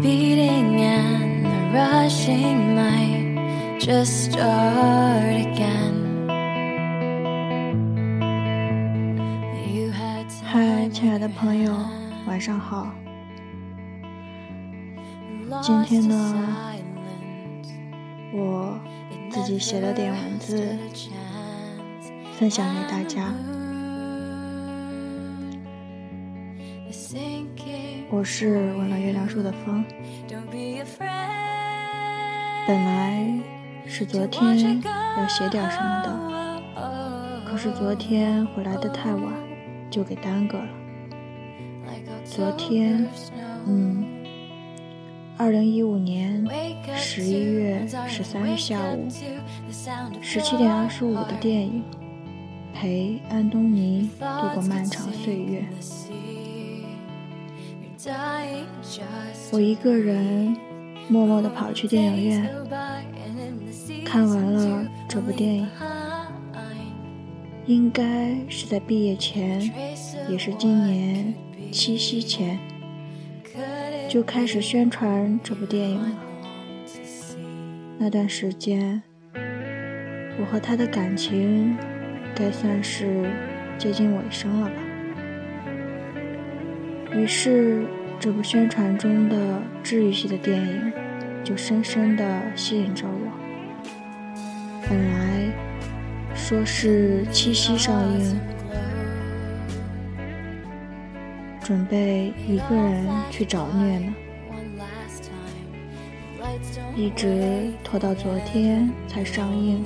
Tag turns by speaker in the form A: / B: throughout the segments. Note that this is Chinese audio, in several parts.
A: beating and the rushing might just start again.
B: 嗨，亲爱的朋友，晚上好。今天呢，我自己写了点文字，分享给大家。我是闻了月亮树的风。本来是昨天要写点什么的，可是昨天回来的太晚，就给耽搁了。昨天，嗯，二零一五年十一月十三日下午十七点二十五的电影，陪安东尼度过漫长岁月。我一个人默默地跑去电影院，看完了这部电影。应该是在毕业前，也是今年七夕前，就开始宣传这部电影了。那段时间，我和他的感情该算是接近尾声了吧。于是。这部宣传中的治愈系的电影，就深深地吸引着我。本来说是七夕上映，准备一个人去找虐呢，一直拖到昨天才上映。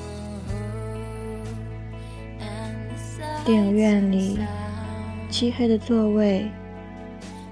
B: 电影院里漆黑的座位。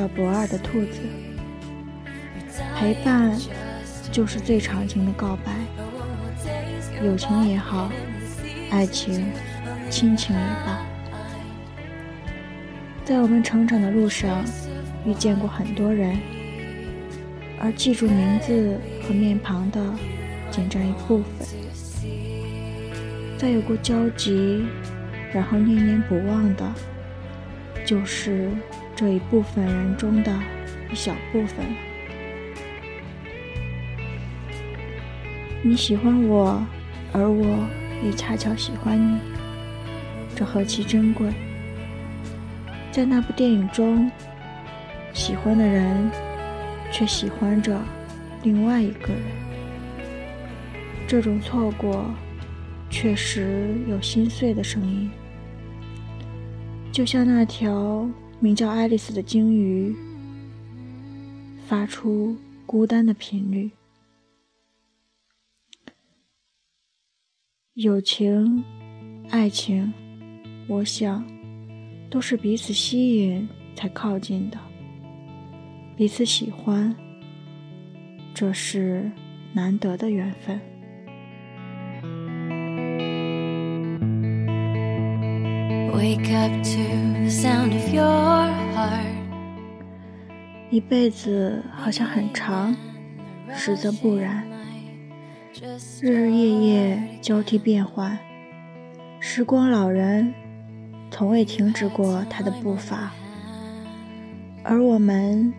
B: 叫博尔的兔子，陪伴就是最长情的告白。友情也好，爱情、亲情也罢，在我们成长的路上，遇见过很多人，而记住名字和面庞的，仅占一部分。再有过交集，然后念念不忘的，就是这一部分人中的一小部分。你喜欢我，而我也恰巧喜欢你，这何其珍贵！在那部电影中，喜欢的人却喜欢着另外一个人，这种错过。确实有心碎的声音，就像那条名叫爱丽丝的鲸鱼，发出孤单的频率。友情、爱情，我想，都是彼此吸引才靠近的，彼此喜欢，这是难得的缘分。Wake up to the sound of your heart 一辈子好像很长，实则不然。日日夜夜交替变换，时光老人从未停止过他的步伐。而我们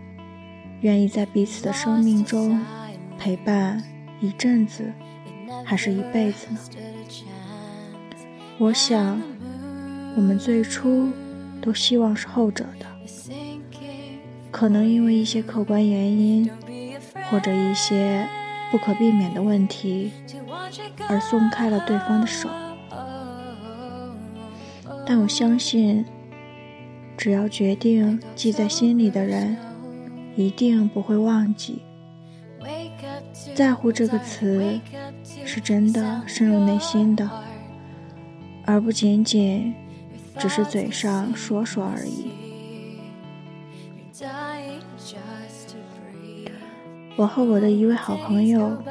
B: 愿意在彼此的生命中陪伴一阵子，还是一辈子呢？我想。我们最初都希望是后者的，可能因为一些客观原因，或者一些不可避免的问题，而松开了对方的手。但我相信，只要决定记在心里的人，一定不会忘记。在乎这个词，是真的深入内心的，而不仅仅只是嘴上说说而已。我和我的一位好朋友，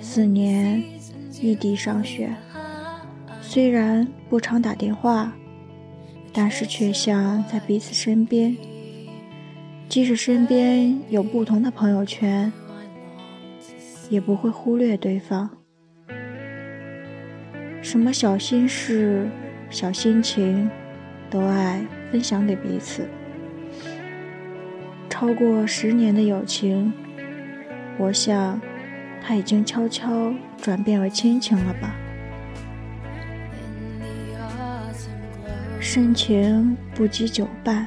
B: 四年异地上学，虽然不常打电话，但是却像在彼此身边。即使身边有不同的朋友圈，也不会忽略对方。什么小心事、小心情，都爱分享给彼此。超过十年的友情，我想，它已经悄悄转变为亲情了吧。深情不及久伴。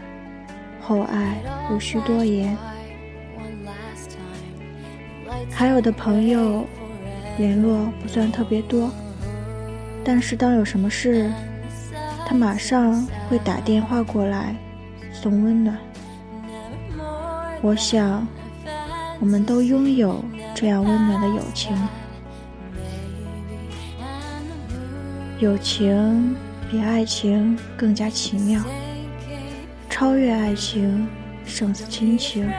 B: 厚爱无需多言，还有的朋友联络不算特别多，但是当有什么事，马上会打电话过来送温暖。我想，我们都拥有这样温暖的友情，友情比爱情更加奇妙。超越爱情，胜似亲情。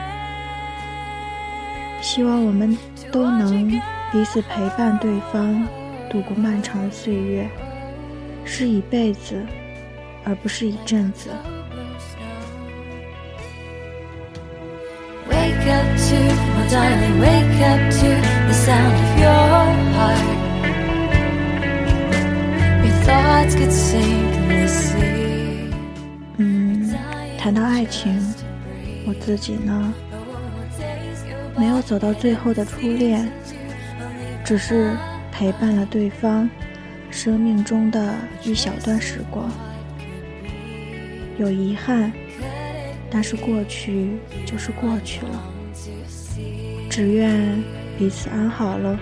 B: 希望我们都能彼此陪伴对方，度过漫长的岁月，是一辈子，而不是一阵子。谈到爱情，我自己呢，没有走到最后的初恋，只是陪伴了对方生命中的一小段时光。有遗憾，但是过去就是过去了，只愿彼此安好喽。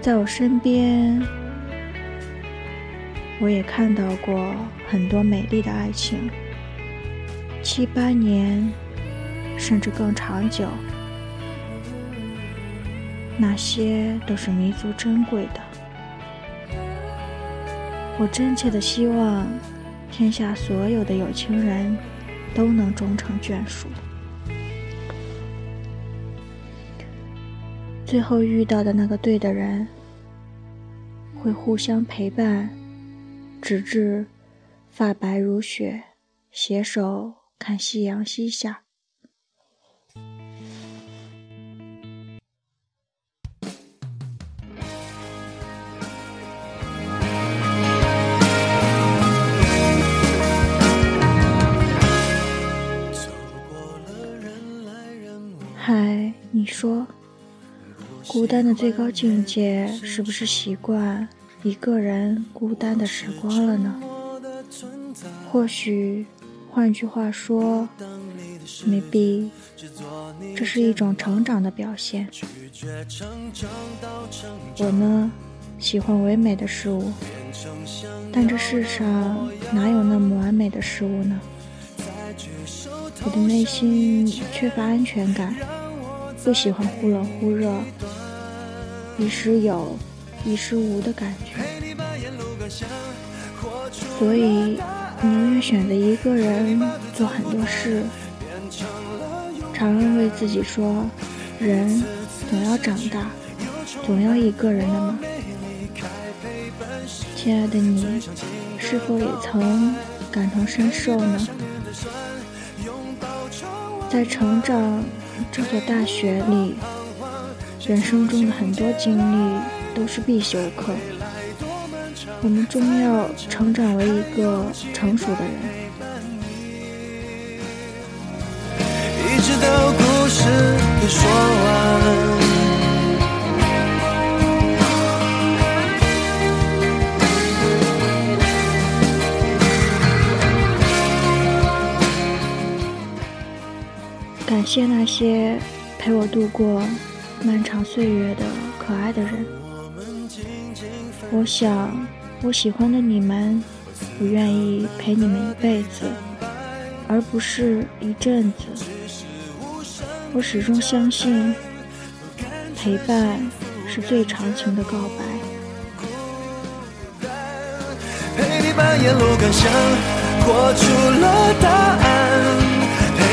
B: 在我身边。我也看到过很多美丽的爱情，七八年，甚至更长久，那些都是弥足珍贵的。我真切的希望，天下所有的有情人都能终成眷属，最后遇到的那个对的人，会互相陪伴。直至发白如雪，携手看夕阳西下。你说，孤单的最高境界是不是习惯？一个人孤单的时光了呢？或许，换句话说，maybe，这是一种成长的表现。我呢，喜欢唯美的事物，但这世上哪有那么完美的事物呢？我的内心缺乏安全感，不喜欢忽冷忽热，一时有。一时无的感觉，所以宁愿选择一个人做很多事。常常为自己说，人总要长大，总要一个人的嘛。亲爱的你，是否也曾感同身受呢？在成长这所大学里，人生中的很多经历。都是必修课，我们终要成长为一个成熟的人。一直到故事说完。感谢那些陪我度过漫长岁月的可爱的人。我想，我喜欢的你们，不愿意陪你们一辈子，而不是一阵子。我始终相信，陪伴是最长情的告白。
C: 陪你把沿路感想活出了答案，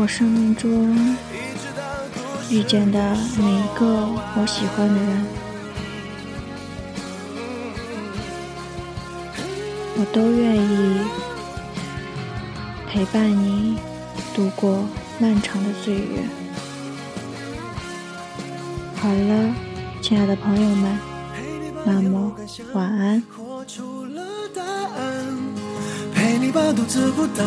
B: 我生命中遇见的每一个我喜欢的人。我都愿意陪伴你度过漫长的岁月。好了，亲爱的朋友们，那么晚安。
C: 陪你把独自孤单